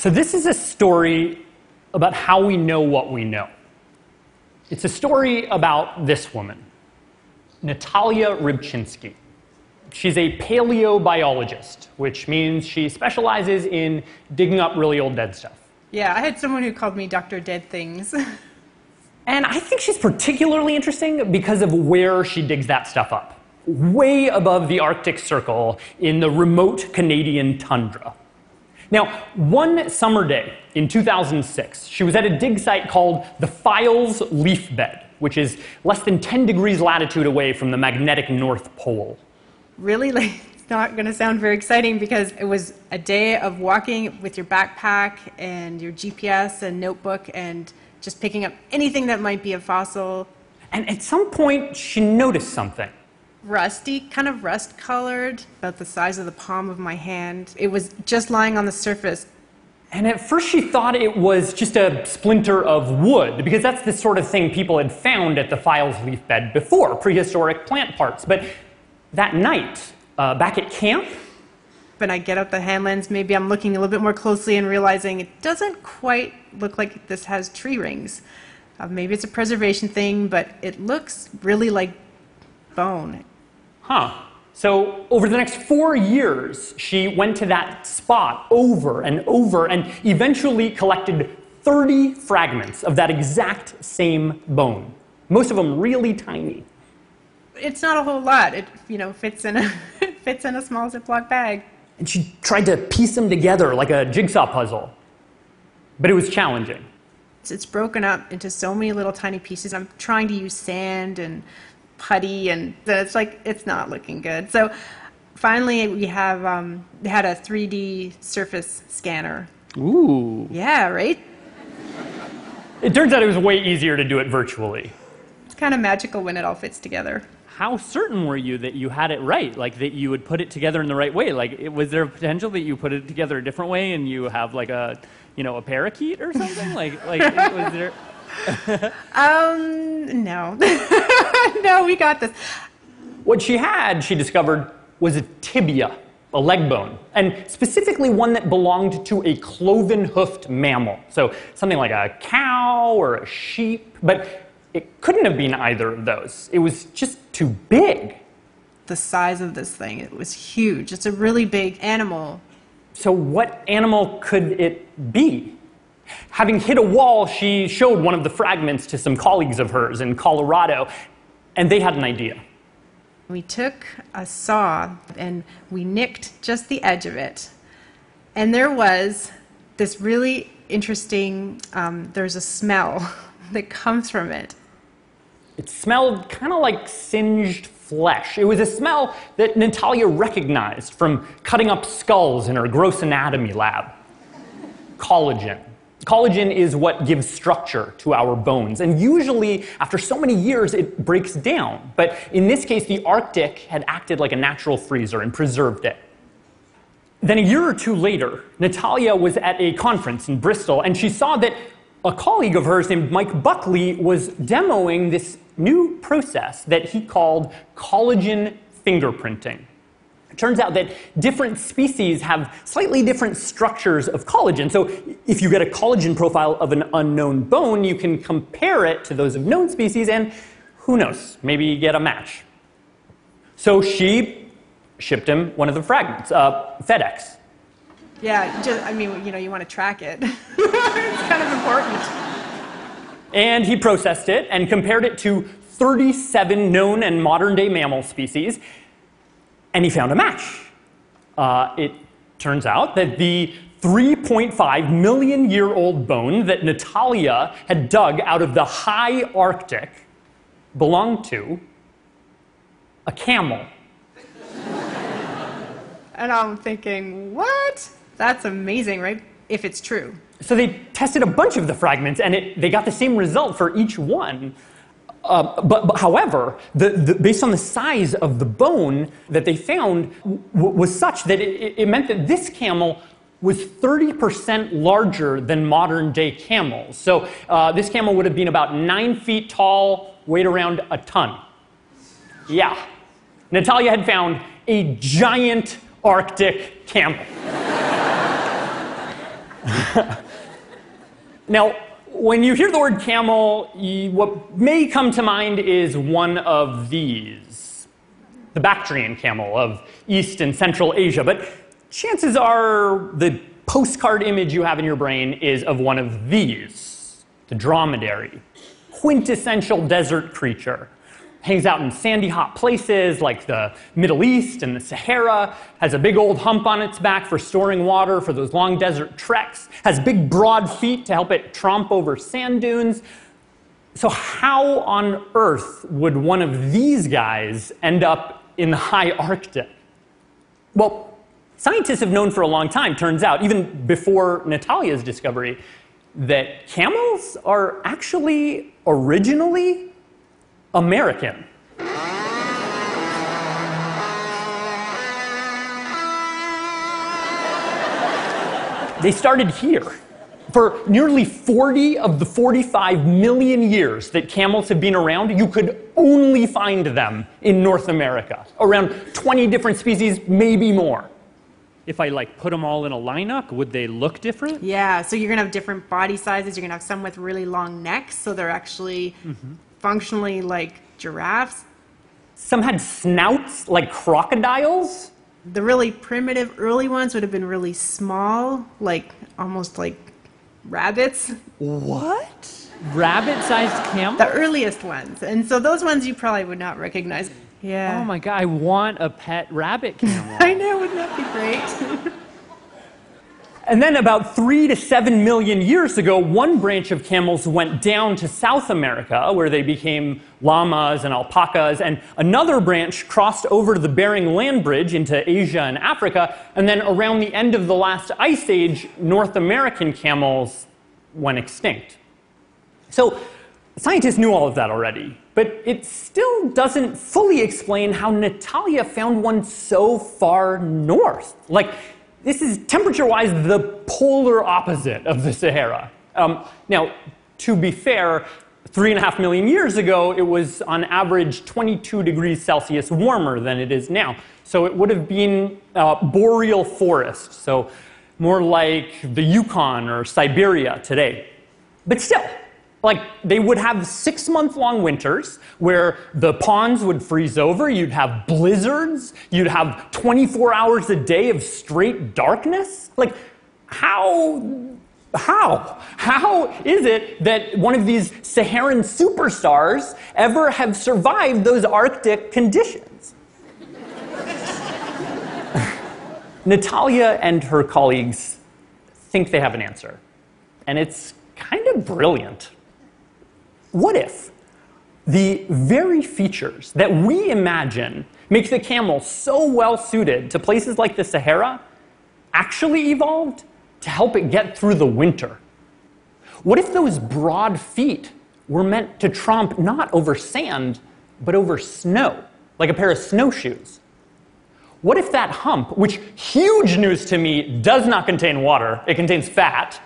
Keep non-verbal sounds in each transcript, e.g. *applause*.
So, this is a story about how we know what we know. It's a story about this woman, Natalia Rybczynski. She's a paleobiologist, which means she specializes in digging up really old dead stuff. Yeah, I had someone who called me Dr. Dead Things. *laughs* And I think she's particularly interesting because of where she digs that stuff up. Way above the Arctic Circle in the remote Canadian tundra. Now, one summer day in 2006, she was at a dig site called the Fyles Leaf Bed, which is less than 10 degrees latitude away from the magnetic North Pole. really, *laughs* like, it's not going to sound very exciting because it was a day of walking with your backpack and your GPS and notebook and just picking up anything that might be a fossil. And at some point, she noticed something. Rusty, kind of rust colored, about the size of the palm of my hand. It was just lying on the surface. And at first, she thought it was just a splinter of wood, because that's the sort of thing people had found at the Fyles leaf bed before prehistoric plant parts. But that night, uh, back at camp, When I get out the hand lens, maybe I'm looking a little bit more closely and realizing it doesn't quite look like this has tree rings. Uh, maybe it's a preservation thing, but it looks really like bone. Huh. So, over the next four years, she went to that spot over and over and eventually collected 30 fragments of that exact same bone. Most of them really tiny. It's not a whole lot. It you know fits in a *laughs* fits in a small Ziploc bag. And she tried to piece them together like a jigsaw puzzle. But it was challenging. It's, it's broken up into so many little tiny pieces. I'm trying to use sand and putty, and it's like it's not looking good. So finally, we have um, had a 3D surface scanner. Ooh. Yeah, right. It turns out it was way easier to do it virtually. It's kind of magical when it all fits together. How certain were you that you had it right? Like that you would put it together in the right way? Like, was there a potential that you put it together a different way and you have like a, you know, a parakeet or something? like, like was there? Um, no, *laughs* no, we got this. What she had, she discovered, was a tibia, a leg bone, and specifically one that belonged to a cloven hoofed mammal. So something like a cow or a sheep, but it couldn't have been either of those. It was just too big. The size of this thing, it was huge. It's a really big animal. So, what animal could it be? Having hit a wall, she showed one of the fragments to some colleagues of hers in Colorado, and they had an idea. We took a saw and we nicked just the edge of it. And there was this really interesting, um, there's a smell *laughs* that comes from it. It smelled kind of like singed flesh. It was a smell that Natalia recognized from cutting up skulls in her gross anatomy lab. Collagen. Collagen is what gives structure to our bones, and usually, after so many years, it breaks down. But in this case, the Arctic had acted like a natural freezer and preserved it. Then, a year or two later, Natalia was at a conference in Bristol, and she saw that a colleague of hers named Mike Buckley was demoing this new process that he called collagen fingerprinting. It turns out that different species have slightly different structures of collagen. So, if you get a collagen profile of an unknown bone, you can compare it to those of known species, and who knows, maybe you get a match. So, she shipped him one of the fragments, uh, FedEx. Yeah, just, I mean, you know, you want to track it. *laughs* it's kind of important. And he processed it and compared it to 37 known and modern day mammal species, and he found a match. Uh, it turns out that the 3.5 million year old bone that Natalia had dug out of the high Arctic belonged to a camel. *laughs* And I'm thinking, what? That's amazing, right? If it's true. So they tested a bunch of the fragments, and it, they got the same result for each one. Uh, but, but however, the, the, based on the size of the bone that they found w- was such that it, it meant that this camel was 30% larger than modern day camels. So uh, this camel would have been about nine feet tall, weighed around a ton. Yeah. Natalia had found a giant Arctic camel. *laughs* now, when you hear the word camel, you, what may come to mind is one of these. The Bactrian camel of East and Central Asia. But chances are the postcard image you have in your brain is of one of these. The dromedary, quintessential desert creature hangs out in sandy hot places like the Middle East and the Sahara, has a big old hump on its back for storing water for those long desert treks, has big broad feet to help it tromp over sand dunes. So, how on earth would one of these guys end up in the high Arctic? Well, scientists have known for a long time, turns out, even before Natalia's discovery, that camels are actually originally American. They started here. For nearly 40 of the 45 million years that camels have been around, you could only find them in North America. Around 20 different species, maybe more. If I like put them all in a lineup, would they look different? Yeah, so you're gonna have different body sizes. You're gonna have some with really long necks, so they're actually mm-hmm. Functionally like giraffes. Some had snouts like crocodiles. The really primitive early ones would have been really small, like almost like rabbits. What? Rabbit-sized camel? The earliest ones. And so those ones you probably would not recognize. Yeah. Oh my god, I want a pet rabbit camel. *laughs* I know, wouldn't that be great? *laughs* And then, about three to seven million years ago, one branch of camels went down to South America, where they became llamas and alpacas, and another branch crossed over the Bering Land Bridge into Asia and Africa. And then, around the end of the last ice age, North American camels went extinct. So, scientists knew all of that already, but it still doesn't fully explain how Natalia found one so far north. Like, this is temperature wise the polar opposite of the Sahara. Um, now, to be fair, three and a half million years ago, it was on average 22 degrees Celsius warmer than it is now. So it would have been uh, boreal forest, so more like the Yukon or Siberia today. But still, like they would have six month long winters where the ponds would freeze over, you'd have blizzards, you'd have 24 hours a day of straight darkness. Like, how? How? How is it that one of these Saharan superstars ever have survived those Arctic conditions? *laughs* Natalia and her colleagues think they have an answer, and it's kind of brilliant. What if the very features that we imagine make the camel so well suited to places like the Sahara actually evolved to help it get through the winter? What if those broad feet were meant to tromp not over sand, but over snow, like a pair of snowshoes? What if that hump, which huge news to me does not contain water, it contains fat,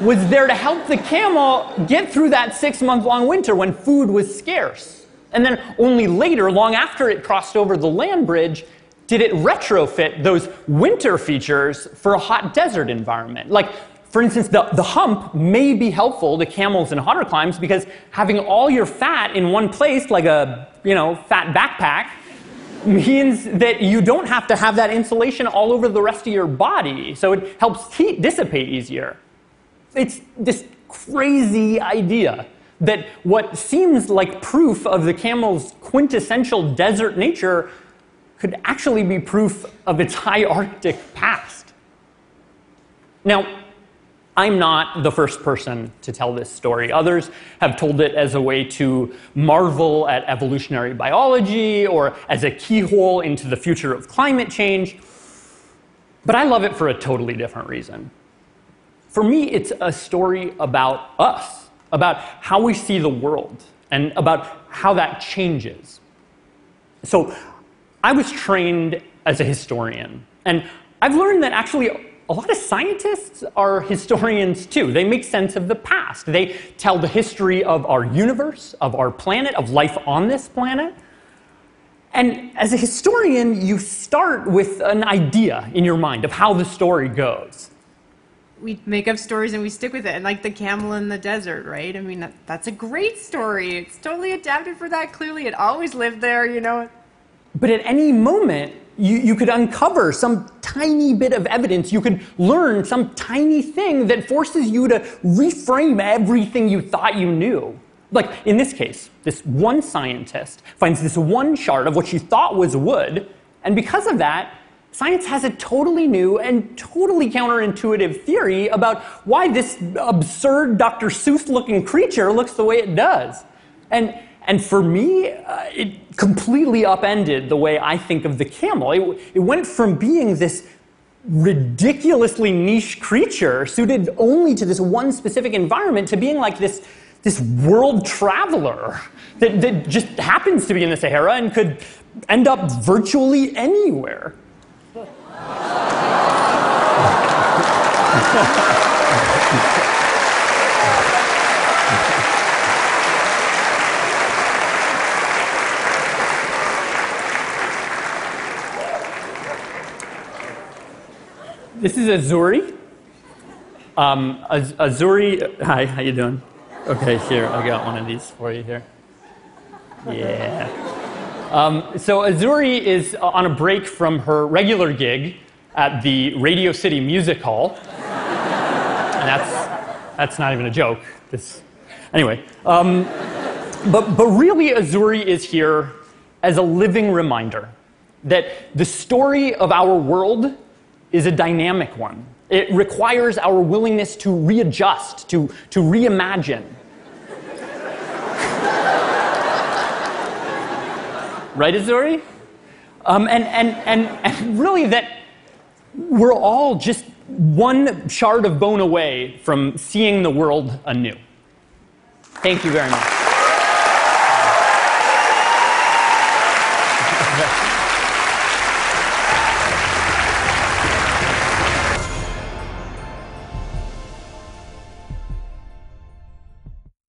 was there to help the camel get through that six month long winter when food was scarce? And then only later, long after it crossed over the land bridge, did it retrofit those winter features for a hot desert environment? Like, for instance, the, the hump may be helpful to camels in hotter climes because having all your fat in one place, like a you know fat backpack, means that you don't have to have that insulation all over the rest of your body. So it helps heat dissipate easier. It's this crazy idea that what seems like proof of the camel's quintessential desert nature could actually be proof of its high Arctic past. Now, I'm not the first person to tell this story. Others have told it as a way to marvel at evolutionary biology or as a keyhole into the future of climate change. But I love it for a totally different reason. For me, it's a story about us, about how we see the world, and about how that changes. So, I was trained as a historian, and I've learned that actually a lot of scientists are historians too. They make sense of the past. They tell the history of our universe, of our planet, of life on this planet. And as a historian, you start with an idea in your mind of how the story goes. We make up stories and we stick with it. And like the camel in the desert, right? I mean, that, that's a great story. It's totally adapted for that. Clearly, it always lived there, you know. But at any moment, you, you could uncover some tiny bit of evidence. You could learn some tiny thing that forces you to reframe everything you thought you knew. Like in this case, this one scientist finds this one shard of what she thought was wood, and because of that, science has a totally new and totally counterintuitive theory about why this absurd Dr. Seuss looking creature looks the way it does. And, and for me, uh, it completely upended the way I think of the camel. It, it went from being this ridiculously niche creature suited only to this one specific environment to being like this, this world traveler that, that just happens to be in the Sahara and could end up virtually anywhere. This is Azuri. Um, Az- Azuri, hi, how you doing? Okay, here, I got one of these for you here. Yeah. Um, so Azuri is on a break from her regular gig at the Radio City Music Hall. And that's, that's not even a joke. This, anyway, um, but, but really, Azuri is here as a living reminder that the story of our world is a dynamic one. It requires our willingness to readjust, to, to reimagine. Right, Azuri? Um, and, and, and, and really, that we're all just one shard of bone away from seeing the world anew. Thank you very much.